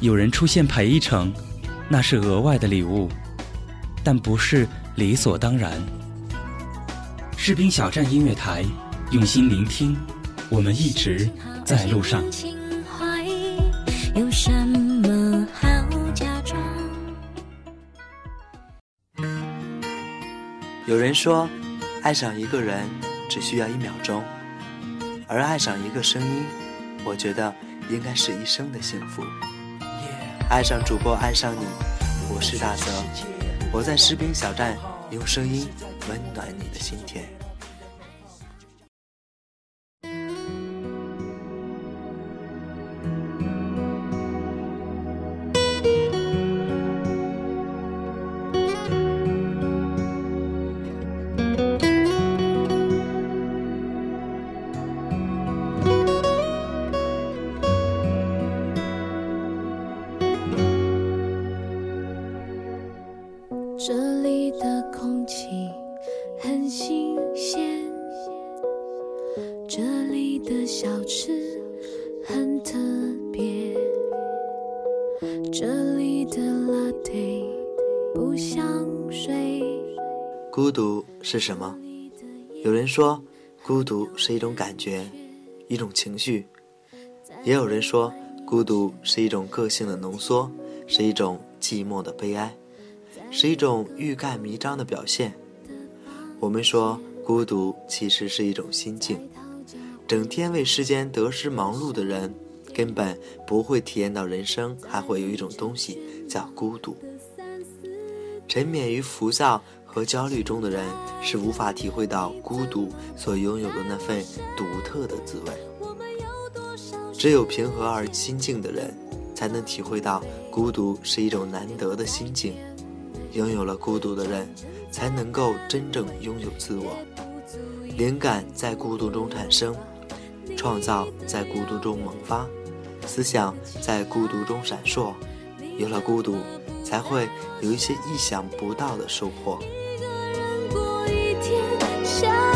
有人出现陪一程，那是额外的礼物，但不是理所当然。士兵小站音乐台，用心聆听，我们一直在路上。有什么好假装？有人说，爱上一个人。只需要一秒钟，而爱上一个声音，我觉得应该是一生的幸福。爱上主播，爱上你，我是大泽，我在士兵小站用声音温暖你的心田。是什么？有人说，孤独是一种感觉，一种情绪；也有人说，孤独是一种个性的浓缩，是一种寂寞的悲哀，是一种欲盖弥彰的表现。我们说，孤独其实是一种心境。整天为世间得失忙碌的人，根本不会体验到人生还会有一种东西叫孤独。沉湎于浮躁。和焦虑中的人是无法体会到孤独所拥有的那份独特的滋味。只有平和而心静的人，才能体会到孤独是一种难得的心境。拥有了孤独的人，才能够真正拥有自我。灵感在孤独中产生，创造在孤独中萌发，思想在孤独中闪烁。有了孤独，才会有一些意想不到的收获。想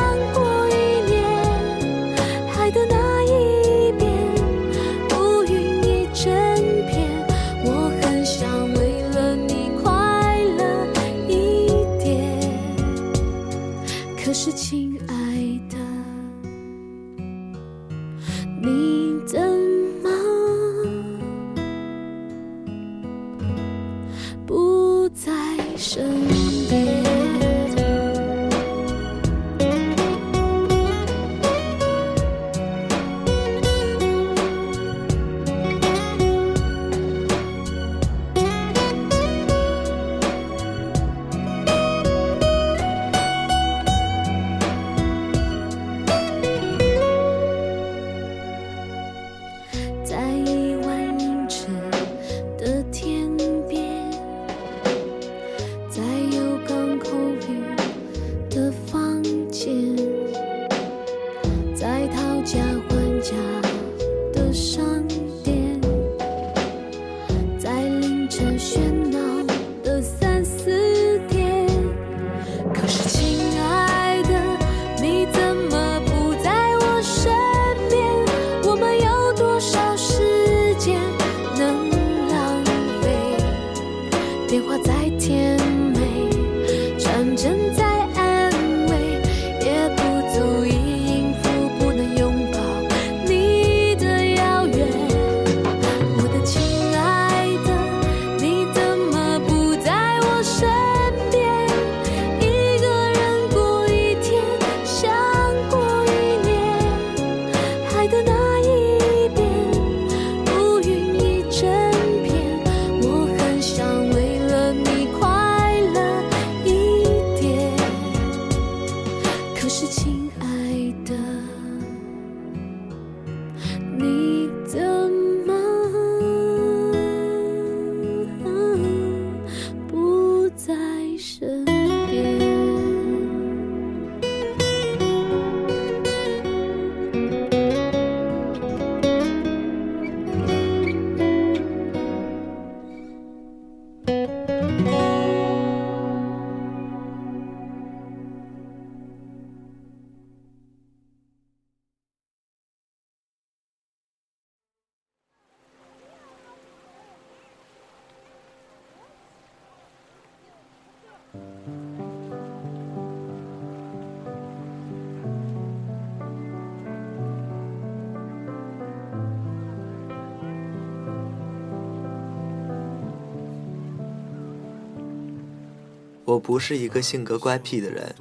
我不是一个性格乖僻的人，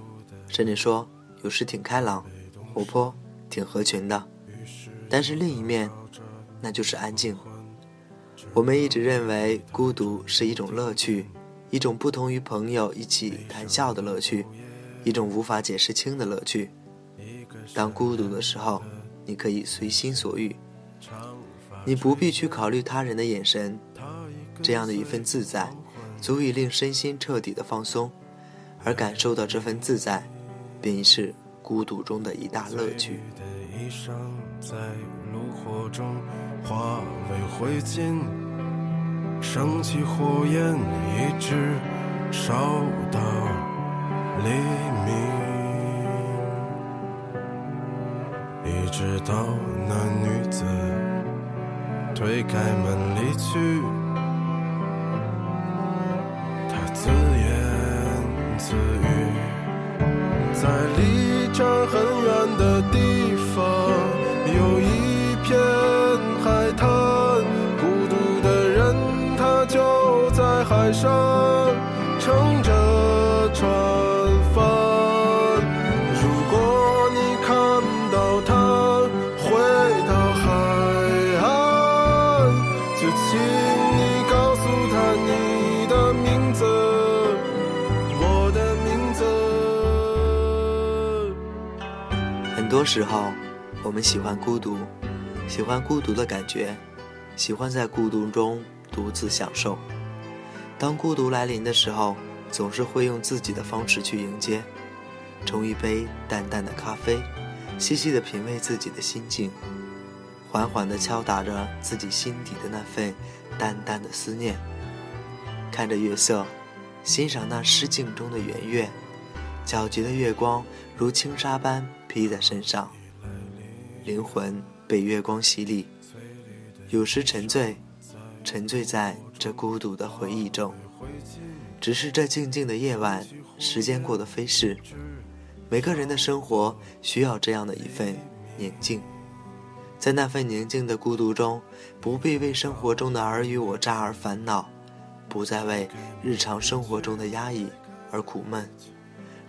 甚至说有时挺开朗、活泼、挺合群的。但是另一面，那就是安静。我们一直认为孤独是一种乐趣，一种不同于朋友一起谈笑的乐趣，一种无法解释清的乐趣。当孤独的时候，你可以随心所欲，你不必去考虑他人的眼神，这样的一份自在，足以令身心彻底的放松，而感受到这份自在，便是孤独中的一大乐趣。升起火焰，一直烧到黎明，一直到那女子推开门离去。自语，在离这儿很远的地方，有一片海滩。孤独的人他就在海上乘着船帆，如果你看到他回到海岸，就请多时候，我们喜欢孤独，喜欢孤独的感觉，喜欢在孤独中独自享受。当孤独来临的时候，总是会用自己的方式去迎接，冲一杯淡淡的咖啡，细细的品味自己的心境，缓缓地敲打着自己心底的那份淡淡的思念。看着月色，欣赏那诗境中的圆月，皎洁的月光如轻纱般披在身上，灵魂被月光洗礼，有时沉醉。沉醉在这孤独的回忆中，只是这静静的夜晚，时间过得飞逝。每个人的生活需要这样的一份宁静，在那份宁静的孤独中，不必为生活中的尔虞我诈而烦恼，不再为日常生活中的压抑而苦闷，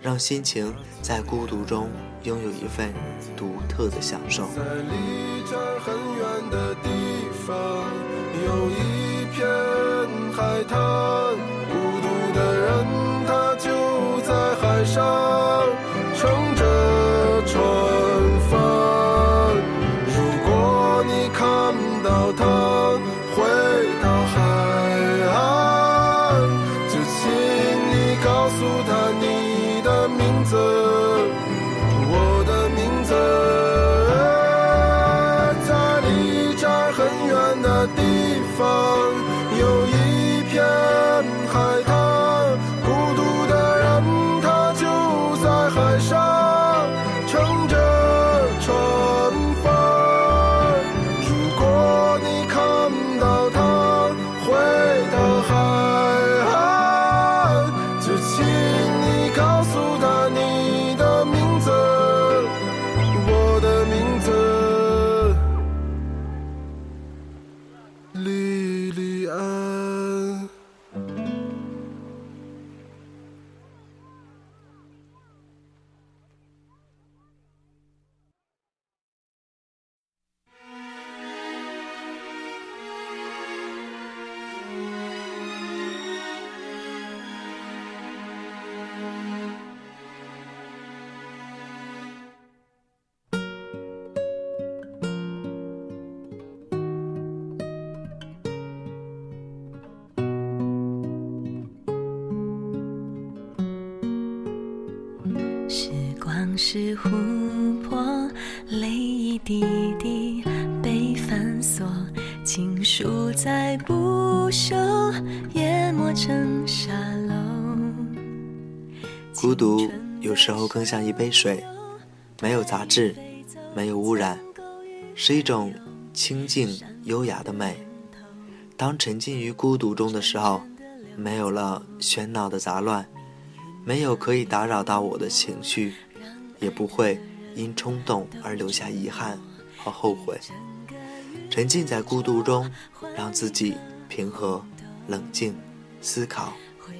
让心情在孤独中拥有一份独特的享受。在离这儿很远的地方。有一片海滩，琥珀，泪一滴滴被反锁，情书再不朽，淹没成沙漏。孤独有时候更像一杯水，没有杂质，没有污染，是一种清静优雅的美。当沉浸于孤独中的时候，没有了喧闹的杂乱，没有可以打扰到我的情绪。也不会因冲动而留下遗憾和后悔。沉浸在孤独中，让自己平和、冷静、思考、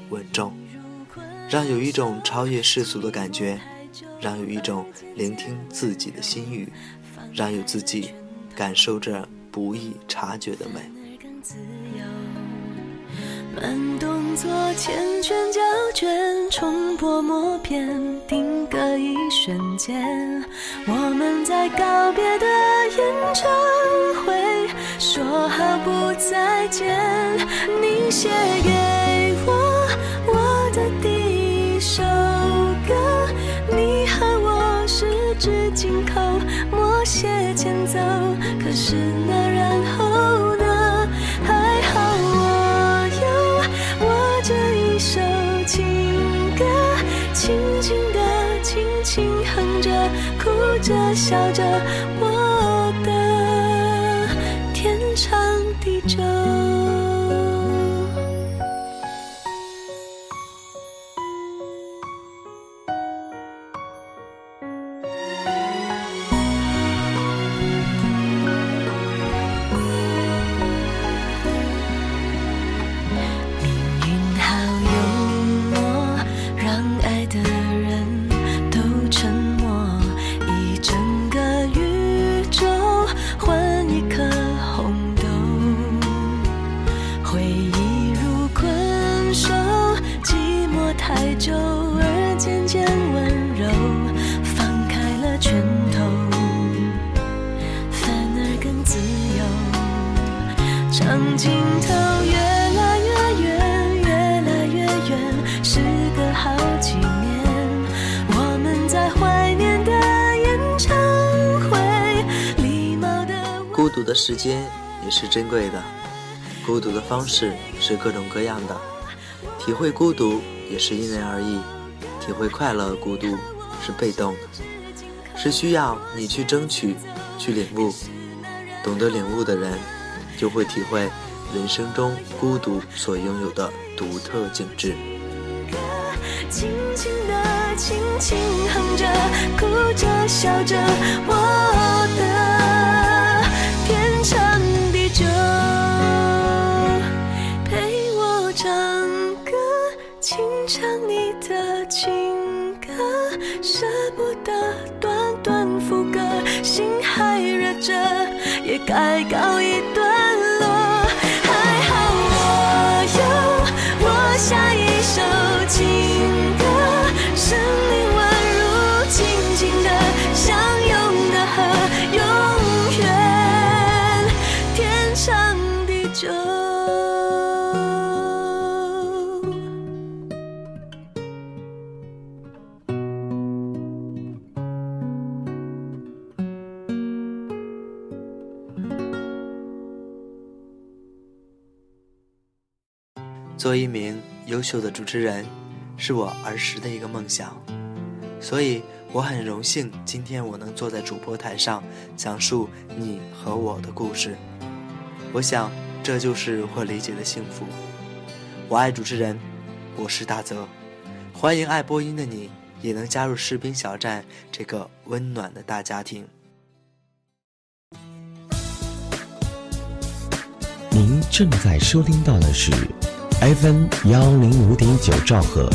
稳重。让有一种超越世俗的感觉，让有一种聆听自己的心语，让有自己感受着不易察觉的美。慢动作缱绻胶卷，重播默片，定格瞬间。我们在告别的演唱会，说好不再见。你写给我我的第一首歌，你和我十指紧扣，默写前奏。可是那然后笑着，的方式是各种各样的，体会孤独也是因人而异，体会快乐孤独是被动的，是需要你去争取，去领悟，懂得领悟的人，就会体会人生中孤独所拥有的独特景致。轻轻地，轻轻哼着，哭着，笑着，我的该告一做一名优秀的主持人，是我儿时的一个梦想，所以我很荣幸今天我能坐在主播台上讲述你和我的故事。我想这就是我理解的幸福。我爱主持人，我是大泽，欢迎爱播音的你也能加入士兵小站这个温暖的大家庭。您正在收听到的是 FM 幺零五点九兆赫，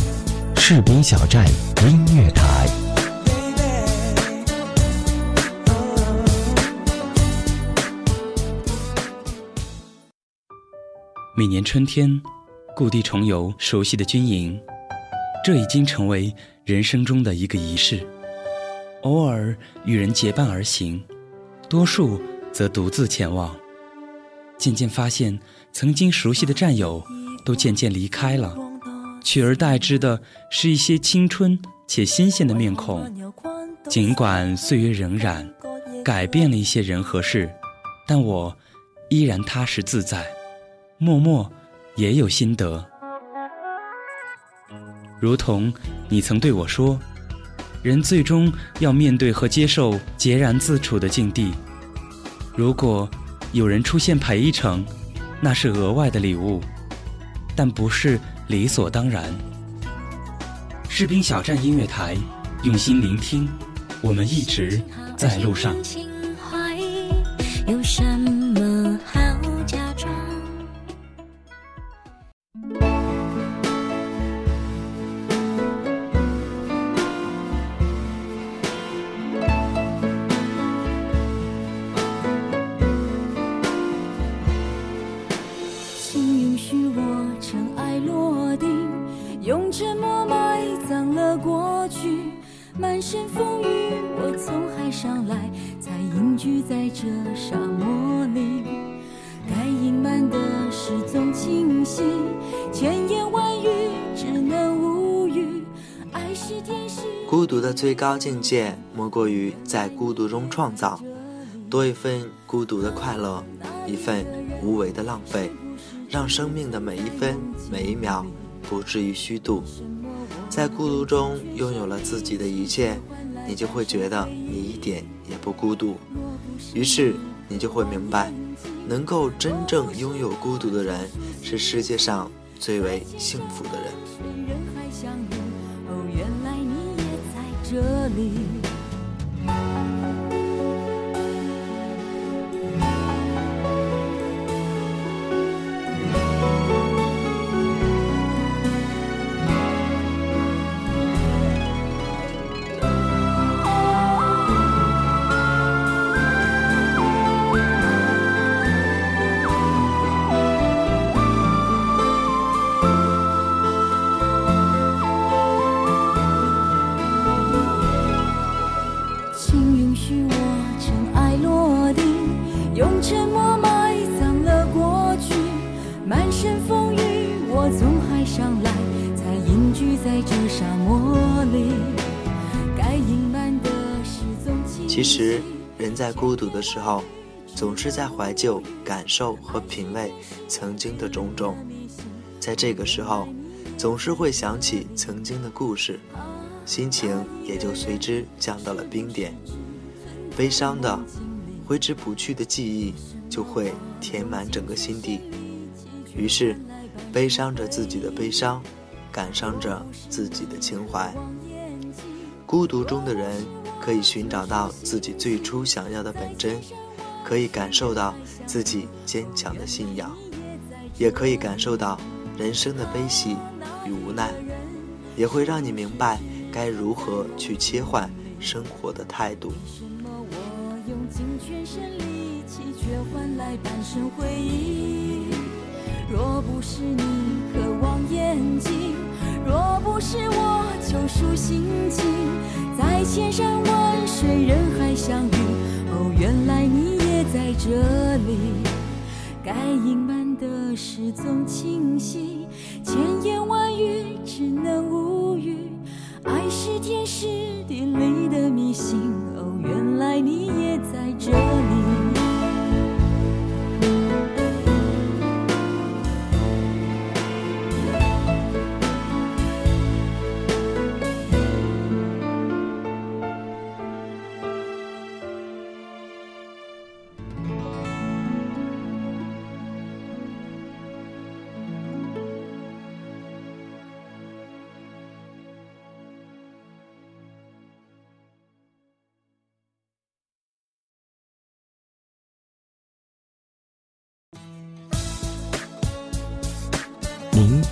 士兵小站音乐台。每年春天，故地重游熟悉的军营，这已经成为人生中的一个仪式。偶尔与人结伴而行，多数则独自前往。渐渐发现，曾经熟悉的战友都渐渐离开了，取而代之的是一些青春且新鲜的面孔。尽管岁月荏苒，改变了一些人和事，但我依然踏实自在。默默也有心得，如同你曾对我说，人最终要面对和接受孑然自处的境地。如果有人出现陪一程，那是额外的礼物，但不是理所当然。士兵小站音乐台，用心聆听，我们一直在路上。有什么身风雨，我从海上来，才隐居在这沙漠里。该隐瞒的事总清晰，千言万语只能无语。爱是天使。孤独的最高境界，莫过于在孤独中创造，多一份孤独的快乐，一份无为的浪费，让生命的每一分每一秒不至于虚度。在孤独中拥有了自己的一切，你就会觉得你一点也不孤独。于是你就会明白，能够真正拥有孤独的人，是世界上最为幸福的人。人海相遇，哦，原来你也在这里。其实，人在孤独的时候，总是在怀旧、感受和品味曾经的种种。在这个时候，总是会想起曾经的故事，心情也就随之降到了冰点。悲伤的、挥之不去的记忆就会填满整个心底，于是，悲伤着自己的悲伤，感伤着自己的情怀。孤独中的人可以寻找到自己最初想要的本真，可以感受到自己坚强的信仰，也可以感受到人生的悲喜与无奈，也会让你明白该如何去切换生活的态度。若不是你渴望眼睛，若不是我救赎心情，在千山万水人海相遇，哦，原来你也在这里。该隐瞒的事总清晰，千言万语只能无语。爱是天时地利的迷信，哦，原来你也在这里。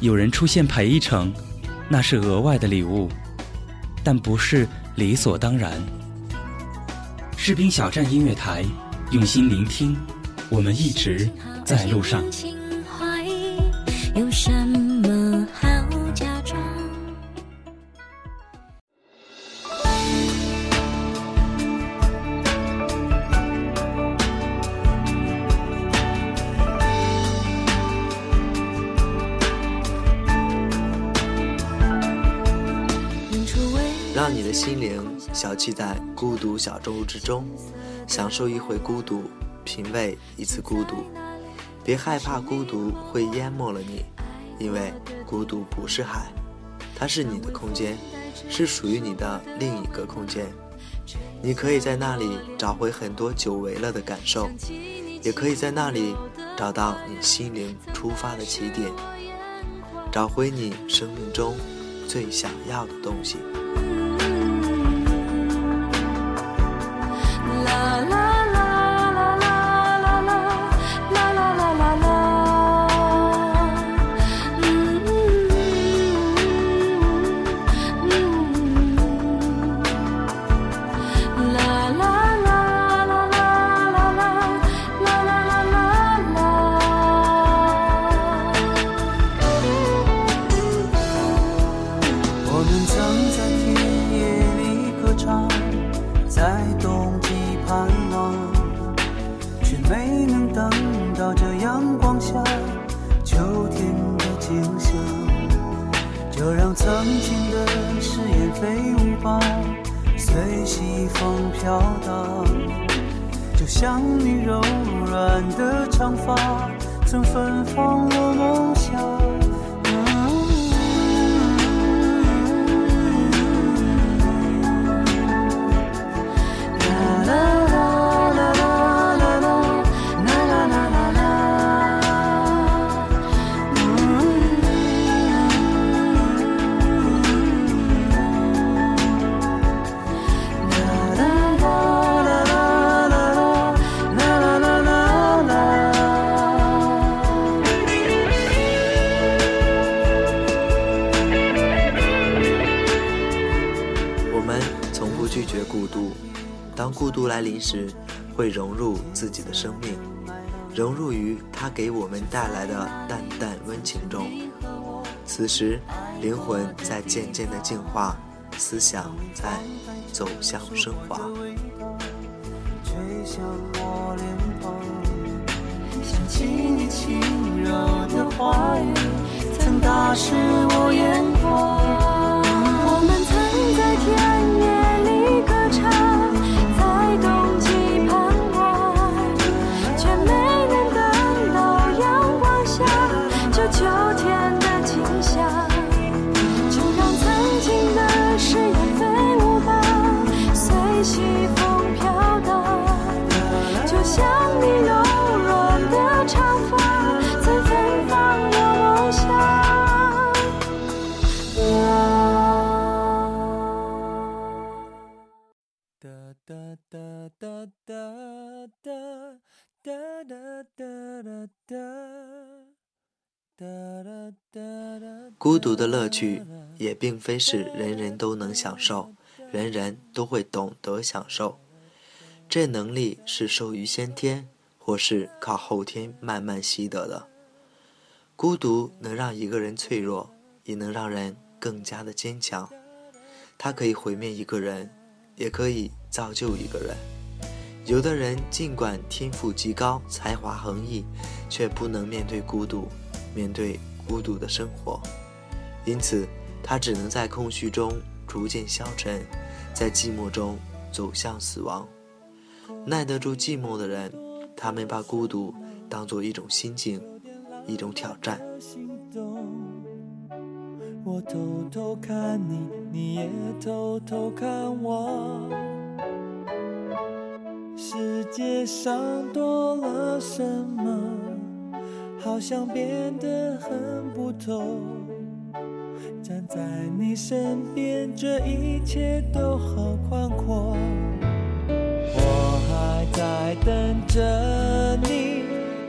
有人出现陪一程，那是额外的礼物，但不是理所当然。士兵小站音乐台，用心聆听，我们一直在路上。心灵小憩在孤独小舟之中，享受一回孤独，品味一次孤独。别害怕孤独会淹没了你，因为孤独不是海，它是你的空间，是属于你的另一个空间。你可以在那里找回很多久违了的感受，也可以在那里找到你心灵出发的起点，找回你生命中最想要的东西。来临时，会融入自己的生命，融入于它给我们带来的淡淡温情中。此时，灵魂在渐渐的净化，思想在走向升华。吹向我脸庞，想起你轻柔的话语，曾打湿我眼眶。我们曾在田野里歌唱，孤独的乐趣也并非是人人都能享受，人人都会懂得享受。这能力是受于先天，或是靠后天慢慢习得的。孤独能让一个人脆弱，也能让人更加的坚强。它可以毁灭一个人，也可以造就一个人。有的人尽管天赋极高，才华横溢，却不能面对孤独，面对孤独的生活，因此他只能在空虚中逐渐消沉，在寂寞中走向死亡。耐得住寂寞的人，他们把孤独当做一种心境，一种挑战。我偷偷看你，你也偷偷看我。世界上多了什么，好像变得很不同。站在你身边，这一切都好宽阔。我还在等着你，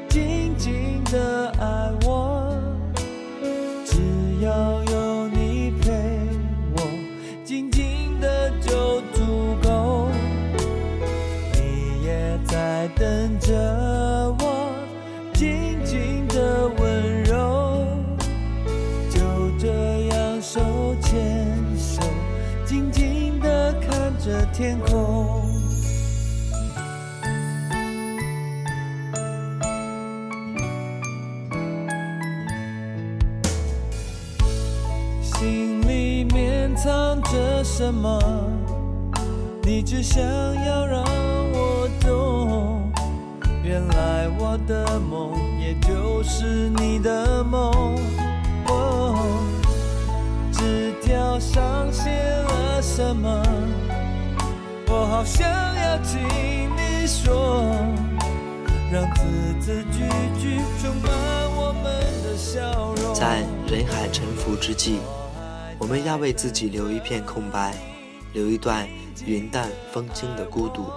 静静的爱我。在等着我，静静的温柔。就这样手牵手，静静的看着天空。心里面藏着什么？你只想要让。原来我的梦也就是你的梦。哦，纸条上写了什么？我好想要听你说，让字字句句充满我们的笑容。在人海沉浮之际，我们要为自己留一片空白，留一段云淡风轻的孤独。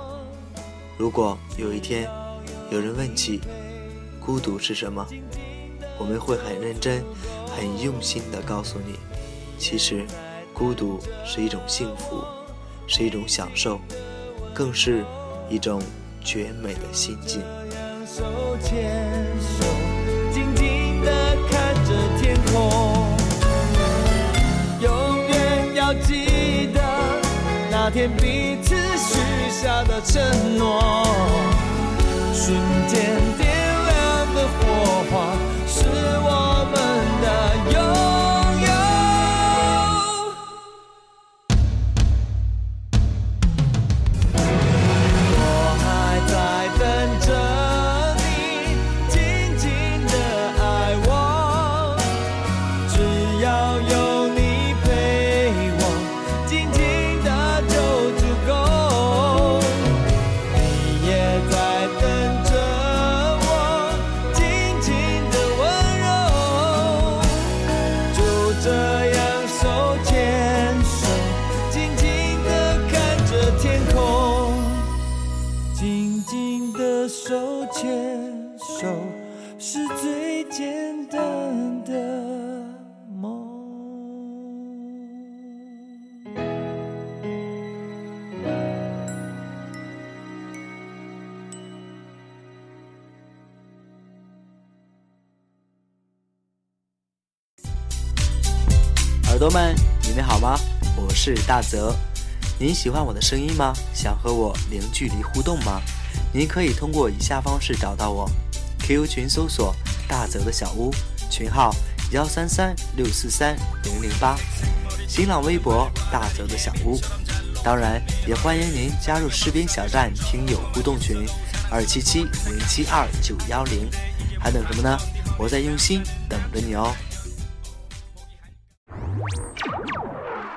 如果有一天有人问起孤独是什么，我们会很认真、很用心地告诉你，其实孤独是一种幸福，是一种享受，更是一种绝美的心境。那天彼此许下的承诺。瞬间点亮的火花，是我们是大泽。您喜欢我的声音吗？想和我零距离互动吗？您可以通过以下方式找到我：QQ 群搜索“大泽的小屋”，群号幺三三六四三零零八；新浪微博“大泽的小屋”。当然，也欢迎您加入士兵小站听友互动群二七七零七二九幺零。还等什么呢？我在用心等着你哦。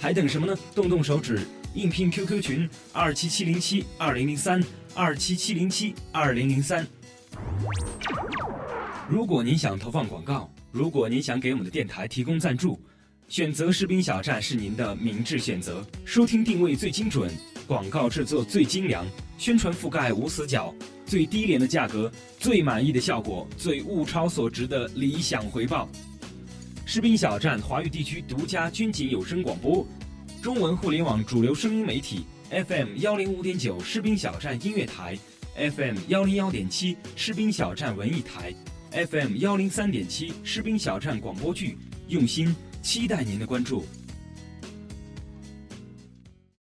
还等什么呢？动动手指，应聘 QQ 群二七七零七二零零三二七七零七二零零三。如果您想投放广告，如果您想给我们的电台提供赞助，选择士兵小站是您的明智选择。收听定位最精准，广告制作最精良，宣传覆盖无死角，最低廉的价格，最满意的效果，最物超所值的理想回报。士兵小站华语地区独家军警有声广播，中文互联网主流声音媒体 FM 幺零五点九士兵小站音乐台，FM 幺零幺点七士兵小站文艺台，FM 幺零三点七士兵小站广播剧，用心期待您的关注。